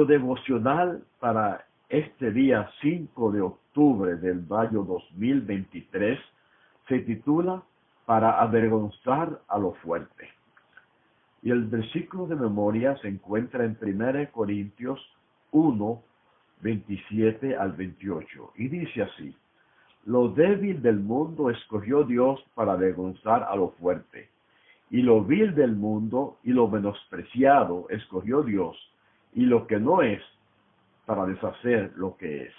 Nuestro devocional para este día 5 de octubre del año 2023 se titula Para avergonzar a lo fuerte. Y el versículo de memoria se encuentra en 1 Corintios 1, 27 al 28. Y dice así, lo débil del mundo escogió Dios para avergonzar a lo fuerte. Y lo vil del mundo y lo menospreciado escogió Dios. Y lo que no es para deshacer lo que es.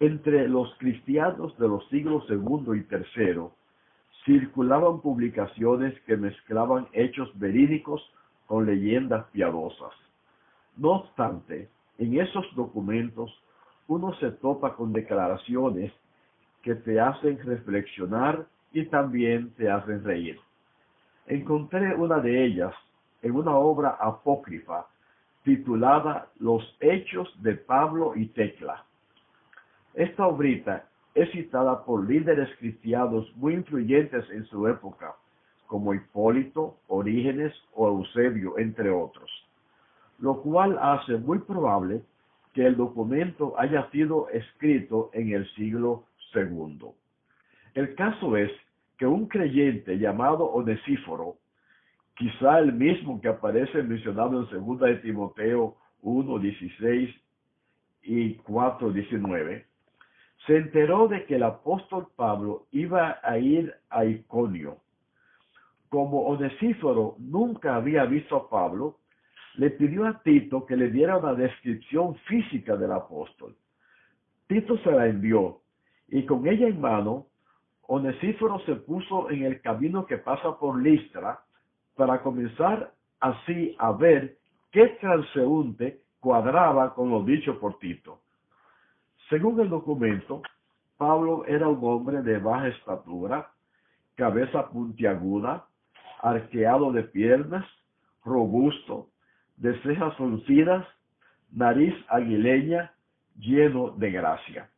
Entre los cristianos de los siglos segundo y tercero circulaban publicaciones que mezclaban hechos verídicos con leyendas piadosas. No obstante, en esos documentos uno se topa con declaraciones que te hacen reflexionar y también te hacen reír. Encontré una de ellas en una obra apócrifa titulada Los Hechos de Pablo y Tecla. Esta obrita es citada por líderes cristianos muy influyentes en su época, como Hipólito, Orígenes o Eusebio, entre otros, lo cual hace muy probable que el documento haya sido escrito en el siglo II. El caso es que un creyente llamado Onesíforo, quizá el mismo que aparece mencionado en 2 de Timoteo 1, 16 y 4, 19, se enteró de que el apóstol Pablo iba a ir a Iconio. Como Onesíforo nunca había visto a Pablo, le pidió a Tito que le diera una descripción física del apóstol. Tito se la envió y con ella en mano, Onesíforo se puso en el camino que pasa por Listra para comenzar así a ver qué transeúnte cuadraba con lo dicho por Tito. Según el documento, Pablo era un hombre de baja estatura, cabeza puntiaguda, arqueado de piernas, robusto, de cejas fruncidas, nariz aguileña, lleno de gracia.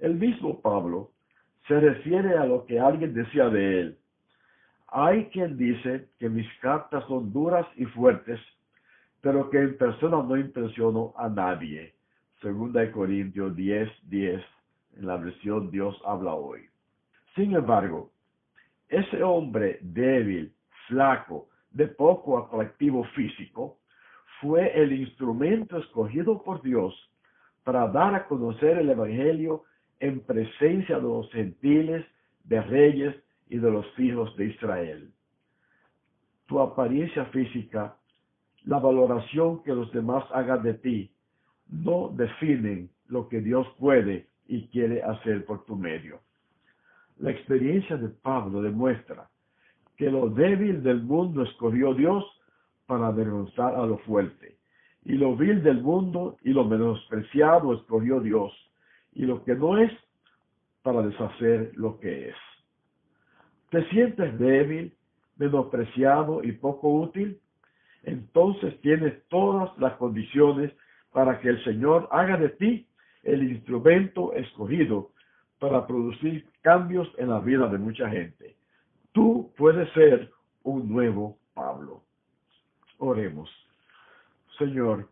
El mismo Pablo se refiere a lo que alguien decía de él. Hay quien dice que mis cartas son duras y fuertes, pero que en persona no impresiono a nadie. Segunda de Corintios 10, 10, en la versión Dios habla hoy. Sin embargo, ese hombre débil, flaco, de poco atractivo físico, fue el instrumento escogido por Dios para dar a conocer el Evangelio en presencia de los gentiles, de reyes y de los hijos de Israel. Tu apariencia física, la valoración que los demás hagan de ti, no definen lo que Dios puede y quiere hacer por tu medio. La experiencia de Pablo demuestra que lo débil del mundo escogió Dios para avergonzar a lo fuerte, y lo vil del mundo y lo menospreciado escogió Dios y lo que no es para deshacer lo que es. ¿Te sientes débil, menospreciado y poco útil? Entonces tienes todas las condiciones para que el Señor haga de ti el instrumento escogido para producir cambios en la vida de mucha gente. Tú puedes ser un nuevo Pablo. Oremos. Señor,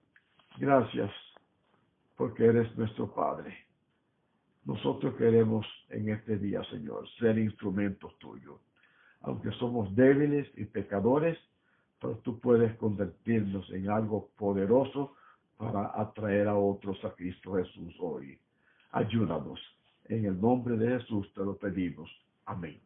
gracias porque eres nuestro Padre. Nosotros queremos en este día, Señor, ser instrumentos tuyos. Aunque somos débiles y pecadores, pero tú puedes convertirnos en algo poderoso para atraer a otros a Cristo Jesús hoy. Ayúdanos. En el nombre de Jesús te lo pedimos. Amén.